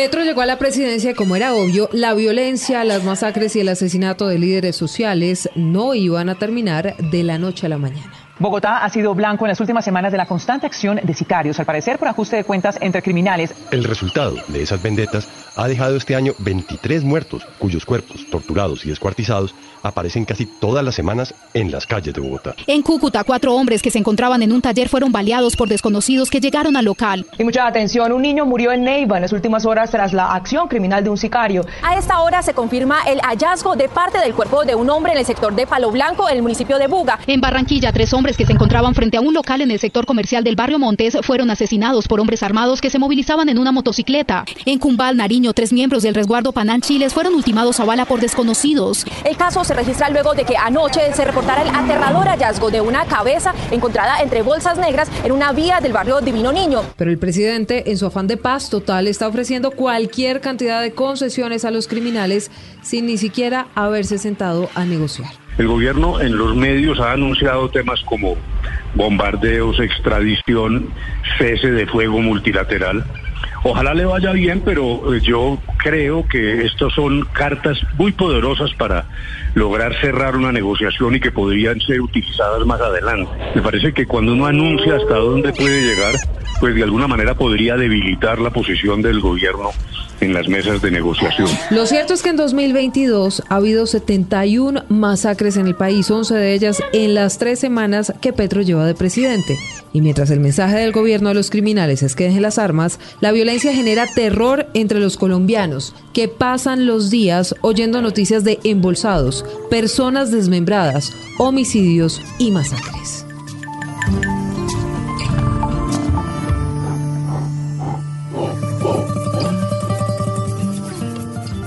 Petro llegó a la presidencia como era obvio, la violencia, las masacres y el asesinato de líderes sociales no iban a terminar de la noche a la mañana. Bogotá ha sido blanco en las últimas semanas de la constante acción de sicarios, al parecer por ajuste de cuentas entre criminales. El resultado de esas vendetas ha dejado este año 23 muertos, cuyos cuerpos, torturados y descuartizados, aparecen casi todas las semanas en las calles de Bogotá. En Cúcuta, cuatro hombres que se encontraban en un taller fueron baleados por desconocidos que llegaron al local. Y mucha atención, un niño murió en Neiva en las últimas horas tras la acción criminal de un sicario. A esta hora se confirma el hallazgo de parte del cuerpo de un hombre en el sector de Palo Blanco, en el municipio de Buga. En Barranquilla, tres hombres que se encontraban frente a un local en el sector comercial del barrio Montes fueron asesinados por hombres armados que se movilizaban en una motocicleta. En Cumbal, Nariño, tres miembros del resguardo Panán Chiles fueron ultimados a bala por desconocidos. El caso se registra luego de que anoche se reportara el aterrador hallazgo de una cabeza encontrada entre bolsas negras en una vía del barrio Divino Niño. Pero el presidente, en su afán de paz total, está ofreciendo cualquier cantidad de concesiones a los criminales sin ni siquiera haberse sentado a negociar. El gobierno en los medios ha anunciado temas como bombardeos, extradición, cese de fuego multilateral. Ojalá le vaya bien, pero eh, yo creo que estas son cartas muy poderosas para lograr cerrar una negociación y que podrían ser utilizadas más adelante. Me parece que cuando uno anuncia hasta dónde puede llegar, pues de alguna manera podría debilitar la posición del gobierno en las mesas de negociación. Lo cierto es que en 2022 ha habido 71 masacres en el país, 11 de ellas en las tres semanas que Petro lleva de presidente. Y mientras el mensaje del gobierno a los criminales es que dejen las armas, la violencia genera terror entre los colombianos, que pasan los días oyendo noticias de embolsados, personas desmembradas, homicidios y masacres.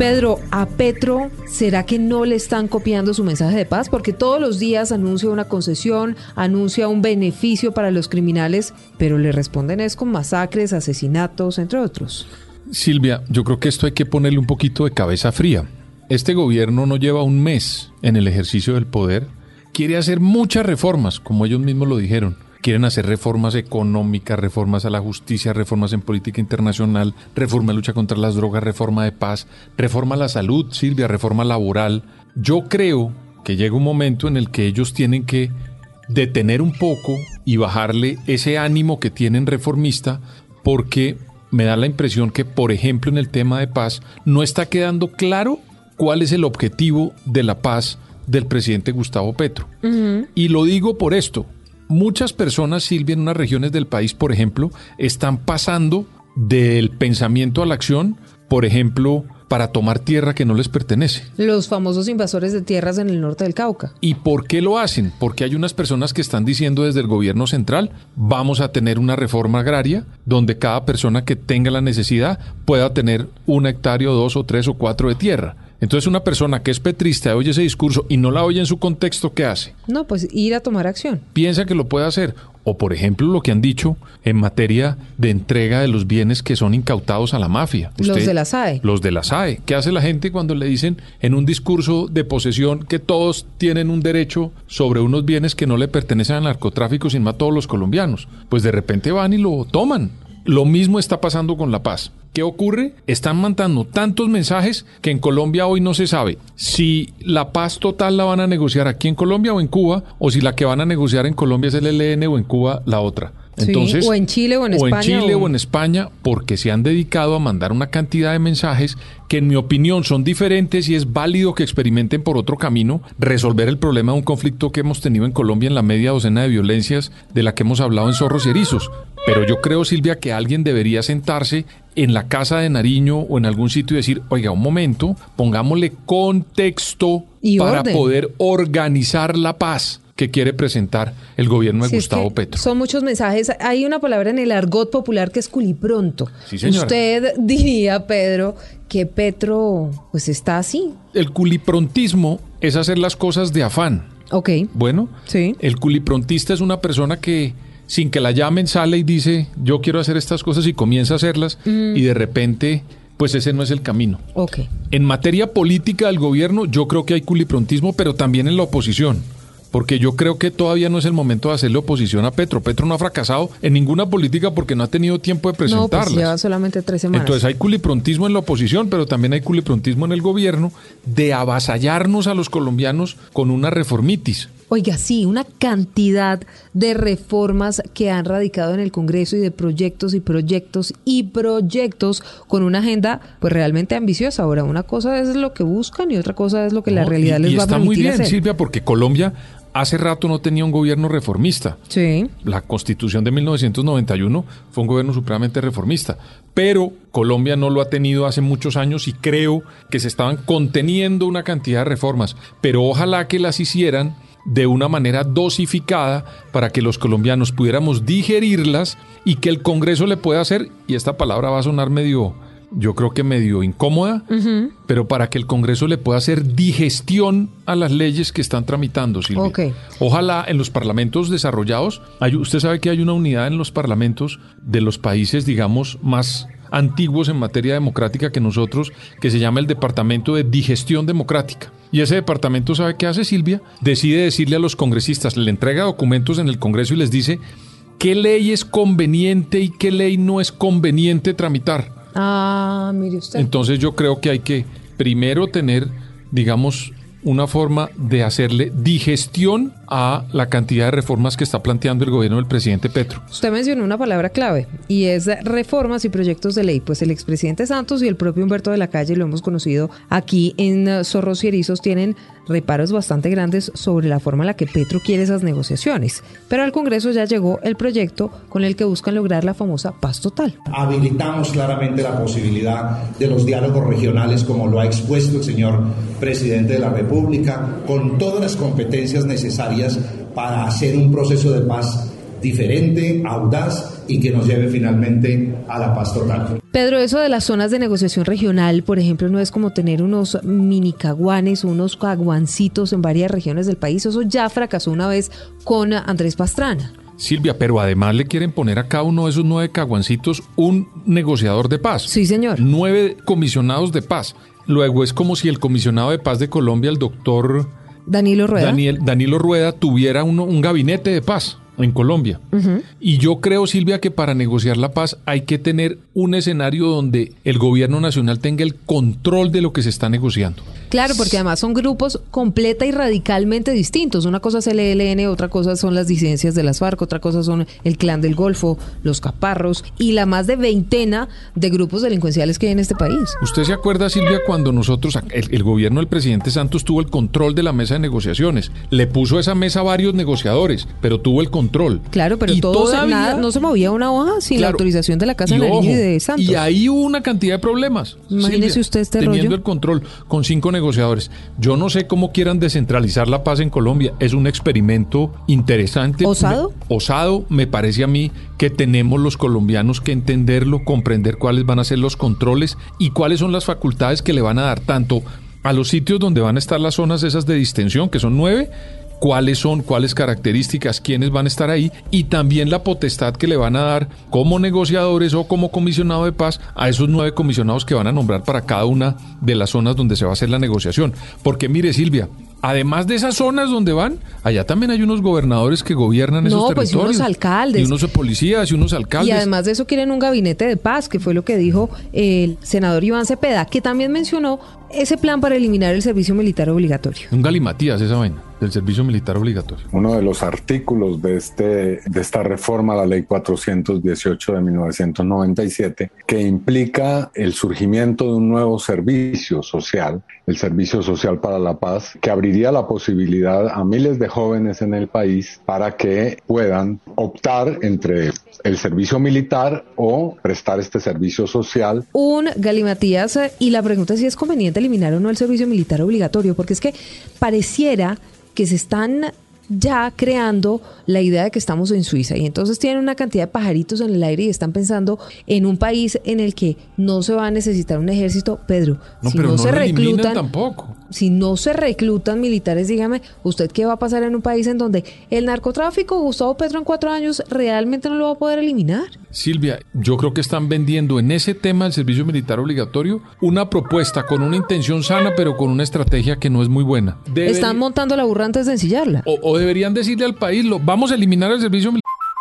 Pedro, a Petro, ¿será que no le están copiando su mensaje de paz? Porque todos los días anuncia una concesión, anuncia un beneficio para los criminales, pero le responden es con masacres, asesinatos, entre otros. Silvia, yo creo que esto hay que ponerle un poquito de cabeza fría. Este gobierno no lleva un mes en el ejercicio del poder. Quiere hacer muchas reformas, como ellos mismos lo dijeron quieren hacer reformas económicas, reformas a la justicia, reformas en política internacional, reforma de lucha contra las drogas, reforma de paz, reforma a la salud, Silvia, reforma laboral. Yo creo que llega un momento en el que ellos tienen que detener un poco y bajarle ese ánimo que tienen reformista porque me da la impresión que, por ejemplo, en el tema de paz, no está quedando claro cuál es el objetivo de la paz del presidente Gustavo Petro. Y lo digo por esto, muchas personas, Silvia, en unas regiones del país, por ejemplo, están pasando del pensamiento a la acción, por ejemplo, para tomar tierra que no les pertenece. Los famosos invasores de tierras en el norte del Cauca. ¿Y por qué lo hacen? Porque hay unas personas que están diciendo desde el gobierno central, vamos a tener una reforma agraria donde cada persona que tenga la necesidad pueda tener un hectárea, dos o tres o cuatro de tierra. Entonces una persona que es petrista oye ese discurso y no la oye en su contexto, ¿qué hace? No, pues ir a tomar acción. Piensa que lo puede hacer. O por ejemplo lo que han dicho en materia de entrega de los bienes que son incautados a la mafia. los de la SAE. Los de la SAE. ¿Qué hace la gente cuando le dicen en un discurso de posesión que todos tienen un derecho sobre unos bienes que no le pertenecen al narcotráfico sin más a todos los colombianos? Pues de repente van y lo toman. Lo mismo está pasando con la paz. ¿Qué ocurre? Están mandando tantos mensajes que en Colombia hoy no se sabe si la paz total la van a negociar aquí en Colombia o en Cuba, o si la que van a negociar en Colombia es el ELN o en Cuba la otra. Entonces, o en Chile o en España. O en Chile o... en España, porque se han dedicado a mandar una cantidad de mensajes que en mi opinión son diferentes y es válido que experimenten por otro camino resolver el problema de un conflicto que hemos tenido en Colombia en la media docena de violencias de la que hemos hablado en Zorros y Erizos. Pero yo creo, Silvia, que alguien debería sentarse en la casa de Nariño o en algún sitio y decir, oiga, un momento, pongámosle contexto para poder organizar la paz que quiere presentar el gobierno de Gustavo Petro. Son muchos mensajes. Hay una palabra en el argot popular que es culipronto. Usted diría, Pedro, que Petro pues está así. El culiprontismo es hacer las cosas de afán. Ok. Bueno, sí. el culiprontista es una persona que sin que la llamen sale y dice, yo quiero hacer estas cosas y comienza a hacerlas Mm. y de repente, pues ese no es el camino. Ok. En materia política del gobierno, yo creo que hay culiprontismo, pero también en la oposición. Porque yo creo que todavía no es el momento de hacerle oposición a Petro. Petro no ha fracasado en ninguna política porque no ha tenido tiempo de presentarlas. No, pues lleva solamente tres semanas. Entonces hay culiprontismo en la oposición, pero también hay culiprontismo en el gobierno de avasallarnos a los colombianos con una reformitis. Oiga, sí, una cantidad de reformas que han radicado en el Congreso y de proyectos y proyectos y proyectos con una agenda pues realmente ambiciosa. Ahora, una cosa es lo que buscan y otra cosa es lo que la realidad les va a permitir está muy bien, hacer. Silvia, porque Colombia hace rato no tenía un gobierno reformista. Sí. La constitución de 1991 fue un gobierno supremamente reformista, pero Colombia no lo ha tenido hace muchos años y creo que se estaban conteniendo una cantidad de reformas, pero ojalá que las hicieran de una manera dosificada para que los colombianos pudiéramos digerirlas y que el Congreso le pueda hacer, y esta palabra va a sonar medio, yo creo que medio incómoda, pero para que el Congreso le pueda hacer digestión a las leyes que están tramitando, Silvia. Ojalá en los parlamentos desarrollados, hay- usted sabe que hay una unidad en los parlamentos de los países, digamos, más antiguos en materia democrática que nosotros, que se llama el Departamento de Digestión Democrática. Y ese departamento, ¿sabe qué hace Silvia? Decide decirle a los congresistas, le entrega documentos en el Congreso y les dice qué ley es conveniente y qué ley no es conveniente tramitar. Ah, mire usted. Entonces yo creo que hay que primero tener, digamos, una forma de hacerle digestión a la cantidad de reformas que está planteando el gobierno del presidente Petro. Usted mencionó una palabra clave y es reformas y proyectos de ley. Pues el expresidente Santos y el propio Humberto de la Calle, lo hemos conocido aquí en Zorros y Erizos, tienen reparos bastante grandes sobre la forma en la que Petro quiere esas negociaciones. Pero al Congreso ya llegó el proyecto con el que buscan lograr la famosa paz total. habilitamos claramente la posibilidad de los diálogos regionales como lo ha expuesto el señor presidente de la República, con todas las competencias necesarias para hacer un proceso de paz diferente, audaz y que nos lleve finalmente a la paz total. Pedro, eso de las zonas de negociación regional, por ejemplo, no es como tener unos mini caguanes o unos caguancitos en varias regiones del país. Eso ya fracasó una vez con Andrés Pastrana. Silvia, pero además le quieren poner a cada uno de esos nueve caguancitos un negociador de paz. Sí, señor. Nueve comisionados de paz. Luego es como si el comisionado de paz de Colombia, el doctor Danilo Rueda. Daniel, Danilo Rueda, tuviera uno- un gabinete de paz en Colombia. Y yo creo, Silvia, que para negociar la paz hay que tener un escenario donde el gobierno nacional tenga el control de lo que se está negociando. Claro, porque además son grupos completa y radicalmente distintos. Una cosa es el ELN, otra cosa son las disidencias de las FARC, otra cosa son el Clan del Golfo, los Caparros y la más de veintena de grupos delincuenciales que hay en este país. ¿Usted se acuerda, Silvia, cuando nosotros, el, el gobierno del presidente Santos tuvo el control de la mesa de negociaciones? Le puso a esa mesa varios negociadores, pero tuvo el control. Claro, pero Y todo se- todavía- nada, no se movía una hoja sin la autorización de la Casa de Nariño y de Santos. Y ahí hubo una cantidad de problemas. Imagínese usted este Teniendo rollo. el control con cinco negociadores. Yo no sé cómo quieran descentralizar la paz en Colombia. Es un experimento interesante. ¿Osado? Me- osado, me parece a mí que tenemos los colombianos que entenderlo, comprender cuáles van a ser los controles y cuáles son las facultades que le van a dar tanto a los sitios donde van a estar las zonas esas de distensión, que son nueve, cuáles son, cuáles características, quiénes van a estar ahí y también la potestad que le van a dar como negociadores o como comisionado de paz a esos nueve comisionados que van a nombrar para cada una de las zonas donde se va a hacer la negociación. Porque mire Silvia, además de esas zonas donde van, allá también hay unos gobernadores que gobiernan esos pues, y territorios. unos alcaldes. Y unos policías y unos alcaldes. Y además de eso quieren un gabinete de paz, que fue lo que dijo el senador Iván Cepeda, que también mencionó ese plan para eliminar el servicio militar obligatorio. Un galimatías esa vaina, del servicio militar obligatorio. Uno de los artículos de, este, de esta reforma, la ley 418 de 1997, que implica el surgimiento de un nuevo servicio social, el Servicio Social para la Paz, que abriría la posibilidad a miles de jóvenes en el país para que puedan optar entre el servicio militar o prestar este servicio social Un galimatías eh, y la pregunta es si es conveniente eliminar o no el servicio militar obligatorio, porque es que pareciera que se están ya creando la idea de que estamos en Suiza y entonces tienen una cantidad de pajaritos en el aire y están pensando en un país en el que no se va a necesitar un ejército, Pedro. No, si pero no, no, se reclutan, tampoco. Si no se reclutan militares, dígame, ¿usted qué va a pasar en un país en donde el narcotráfico, Gustavo Petro en cuatro años, realmente no lo va a poder eliminar? Silvia, yo creo que están vendiendo en ese tema del servicio militar obligatorio una propuesta con una intención sana, pero con una estrategia que no es muy buena. están montando la burra antes de ensillarla. O, o deberían decirle al país, lo, vamos a eliminar el servicio militar.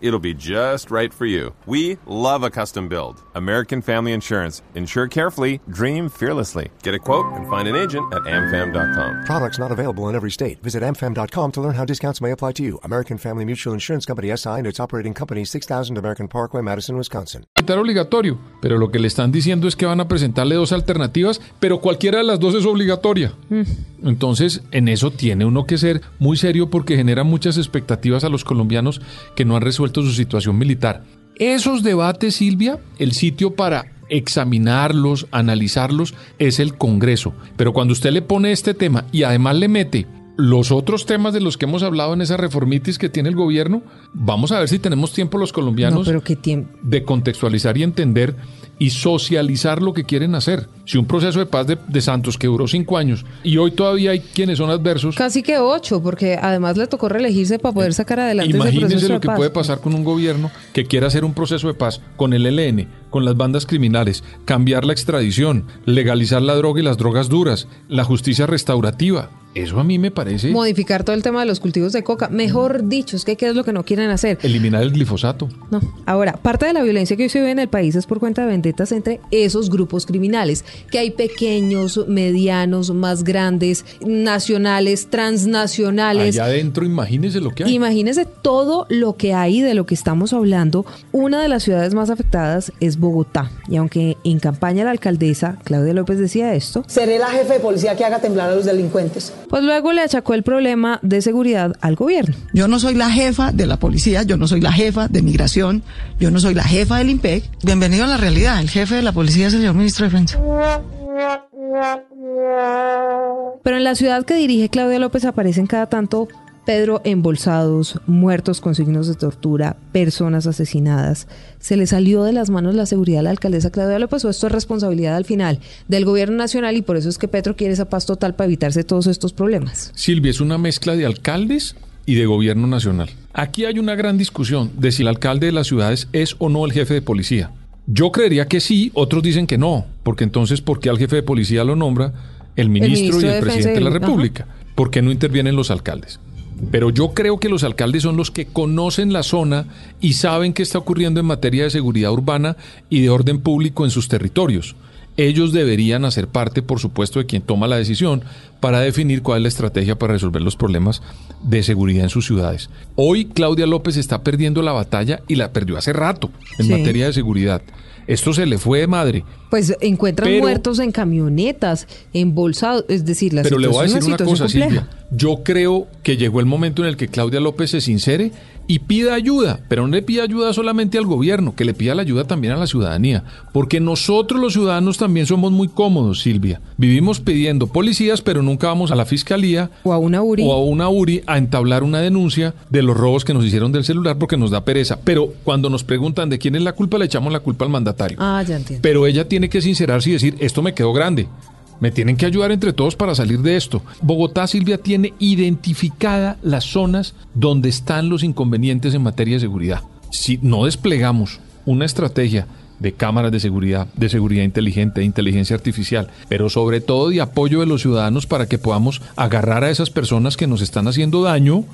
It'll be just right for you. We love a custom build. American Family Insurance. Insure carefully, dream fearlessly. Get a quote and find an agent at amfam.com. Products not available in every state. Visit amfam.com to learn how discounts may apply to you. American Family Mutual Insurance Company SI and its operating company 6000 American Parkway, Madison, Wisconsin. obligatorio, pero lo que le están diciendo es que van a presentarle dos alternativas, pero cualquiera de las dos es obligatoria. Mm. Entonces, en eso tiene uno que ser muy serio porque genera muchas expectativas a los colombianos que no han resuelto su situación militar. Esos debates, Silvia, el sitio para examinarlos, analizarlos, es el Congreso. Pero cuando usted le pone este tema y además le mete los otros temas de los que hemos hablado en esa reformitis que tiene el gobierno, vamos a ver si tenemos tiempo los colombianos de contextualizar y entender y socializar lo que quieren hacer. Si un proceso de paz de, Santos que duró cinco años y hoy todavía hay quienes son adversos. Casi que ocho, porque además le tocó reelegirse para poder sacar adelante Imagínense ese proceso lo que puede pasar con un gobierno que quiera hacer un proceso de paz con el ELN, con las bandas criminales, cambiar la extradición, legalizar la droga y las drogas duras, la justicia restaurativa. Eso a mí me parece. Modificar todo el tema de los cultivos de coca. Mejor dicho, es que ¿qué es lo que no quieren hacer? Eliminar el glifosato. No. Ahora, parte de la violencia que hoy se ve en el país es por cuenta de vendetas entre esos grupos criminales, que hay pequeños, medianos, más grandes, nacionales, transnacionales. Allá adentro, imagínese lo que hay. Imagínese todo lo que hay de lo que estamos hablando. Una de las ciudades más afectadas es Bogotá. Y aunque en campaña la alcaldesa Claudia López decía esto. Seré la jefe de policía que haga temblar a los delincuentes. Pues luego le achacó el problema de seguridad al gobierno. Yo no soy la jefa de la policía, yo no soy la jefa de migración, yo no soy la jefa del IMPEC. Bienvenido a la realidad, el jefe de la policía es el señor ministro de Defensa. Pero en la ciudad que dirige Claudia López aparecen cada tanto Pedro embolsados, muertos con signos de tortura, personas asesinadas. ¿Se le salió de las manos la seguridad a la alcaldesa Claudia López o esto es responsabilidad al final del gobierno nacional y por eso es que Petro quiere esa paz total para evitarse todos estos problemas? Silvia, es una mezcla de alcaldes y de gobierno nacional. Aquí hay una gran discusión de si el alcalde de las ciudades es o no el jefe de policía. Yo creería que sí, otros dicen que no, porque entonces, ¿por qué al jefe de policía lo nombra el ministro, y el presidente de la República? ¿Por qué no intervienen los alcaldes? Pero yo creo que los alcaldes son los que conocen la zona y saben qué está ocurriendo en materia de seguridad urbana y de orden público en sus territorios. Ellos deberían hacer parte, por supuesto, de quien toma la decisión para definir cuál es la estrategia para resolver los problemas de seguridad en sus ciudades. Hoy Claudia López está perdiendo la batalla y la perdió hace rato en materia de seguridad. Esto se le fue de madre. Pues encuentran muertos en camionetas, embolsados, es decir, la Pero le voy a decir una cosa, Silvia. Yo creo que llegó el momento en el que Claudia López se sincere y pida ayuda, pero no le pida ayuda solamente al gobierno, que le pida la ayuda también a la ciudadanía, porque nosotros los ciudadanos también somos muy cómodos, Silvia. Vivimos pidiendo policías, pero nunca vamos a la fiscalía o a una URI o a una URI a entablar una denuncia de los robos que nos hicieron del celular porque nos da pereza. Pero cuando nos preguntan de quién es la culpa, le echamos la culpa al mandatario. Ah, ya entiendo. Pero ella tiene que sincerarse y decir, esto me quedó grande. Me tienen que ayudar entre todos para salir de esto. Bogotá, Silvia, tiene identificada las zonas donde están los inconvenientes en materia de seguridad. Si no desplegamos una estrategia de cámaras de seguridad, de seguridad inteligente, de inteligencia artificial, pero sobre todo de apoyo de los ciudadanos para que podamos agarrar a esas personas que nos están haciendo daño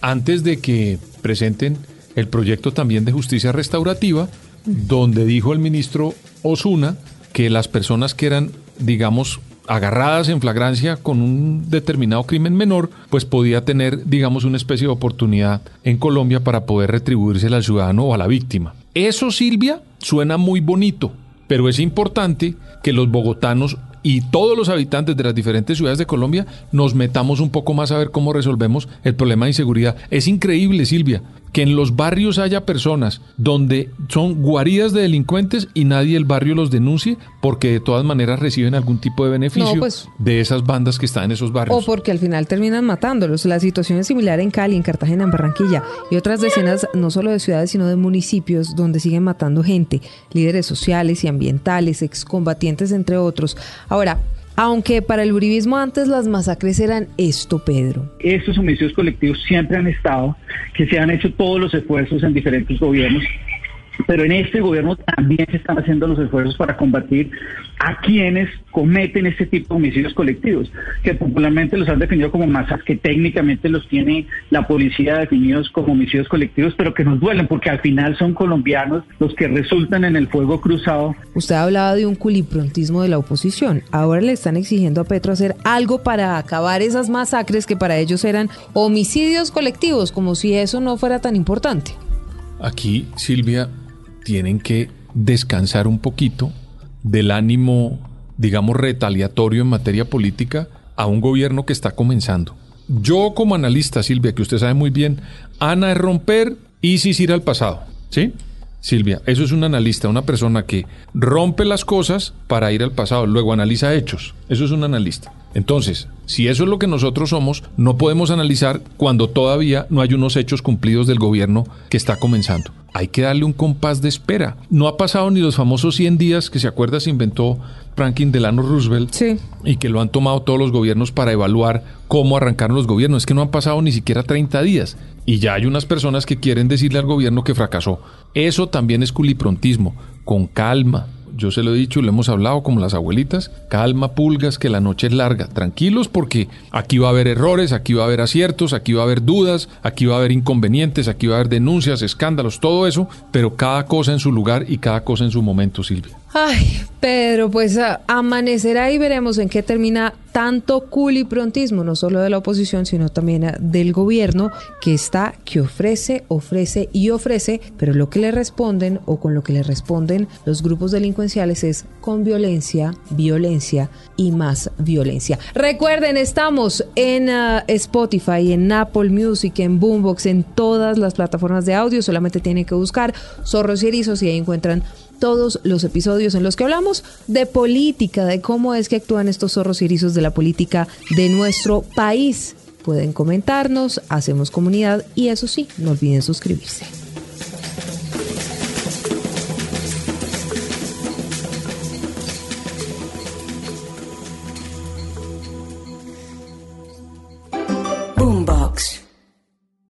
antes de que presenten el proyecto también de justicia restaurativa, donde dijo el ministro Osuna que las personas que eran, digamos, agarradas en flagrancia con un determinado crimen menor, pues podía tener, digamos, una especie de oportunidad en Colombia para poder retribuirse al ciudadano o a la víctima. Eso, Silvia, suena muy bonito, pero es importante que los bogotanos y todos los habitantes de las diferentes ciudades de Colombia nos metamos un poco más a ver cómo resolvemos el problema de inseguridad. Es increíble, Silvia, que en los barrios haya personas donde son guaridas de delincuentes y nadie del barrio los denuncie porque de todas maneras reciben algún tipo de beneficio pues- de esas bandas que están en esos barrios. O porque al final terminan matándolos. La situación es similar en Cali, en Cartagena, en Barranquilla y otras decenas no solo de ciudades sino de municipios donde siguen matando gente, líderes sociales y ambientales, excombatientes entre otros. Ahora, aunque para el uribismo antes las masacres eran esto, Pedro. Estos homicidios colectivos siempre han estado, que se han hecho todos los esfuerzos en diferentes gobiernos pero en este gobierno también se están haciendo los esfuerzos para combatir a quienes cometen este tipo de homicidios colectivos, que popularmente los han definido como masas, que técnicamente los tiene la policía definidos como homicidios colectivos, pero que nos duelen porque al final son colombianos los que resultan en el fuego cruzado. Usted hablaba de un culiprontismo de la oposición. Ahora le están exigiendo a Petro hacer algo para acabar esas masacres que para ellos eran homicidios colectivos, como si eso no fuera tan importante. Aquí, Silvia, tienen que descansar un poquito del ánimo, digamos, retaliatorio en materia política a un gobierno que está comenzando. Yo como analista, Silvia, que usted sabe muy bien, Ana es romper, ISIS ir al pasado, ¿sí? Silvia, eso es un analista, una persona que rompe las cosas para ir al pasado, luego analiza hechos. Eso es un analista. Entonces, si eso es lo que nosotros somos, no podemos analizar cuando todavía no hay unos hechos cumplidos del gobierno que está comenzando. Hay que darle un compás de espera. No ha pasado ni los famosos 100 días que se acuerda se inventó Franklin Delano Roosevelt y que lo han tomado todos los gobiernos para evaluar cómo arrancaron los gobiernos. Es que no han pasado ni siquiera 30 días y ya hay unas personas que quieren decirle al gobierno que fracasó. Eso también es culiprontismo. Con calma, yo se lo he dicho, lo hemos hablado como las abuelitas, calma pulgas, que la noche es larga, tranquilos porque aquí va a haber errores, aquí va a haber aciertos, aquí va a haber dudas, aquí va a haber inconvenientes, aquí va a haber denuncias, escándalos, todo eso, pero cada cosa en su lugar y cada cosa en su momento, Silvia. Ay, Pedro, pues amanecerá y veremos en qué termina tanto culiprontismo, no solo de la oposición, sino también del gobierno, que está, que ofrece, ofrece y ofrece, pero lo que le responden o con lo que le responden los grupos delincuenciales es con violencia, violencia y más violencia. Recuerden, estamos en Spotify, en Apple Music, en Boombox, en todas las plataformas de audio, solamente tienen que buscar Zorros y Erizos y ahí encuentran todos los episodios en los que hablamos de política, de cómo es que actúan estos zorros y erizos de la política de nuestro país. Pueden comentarnos, hacemos comunidad y eso sí, no olviden suscribirse.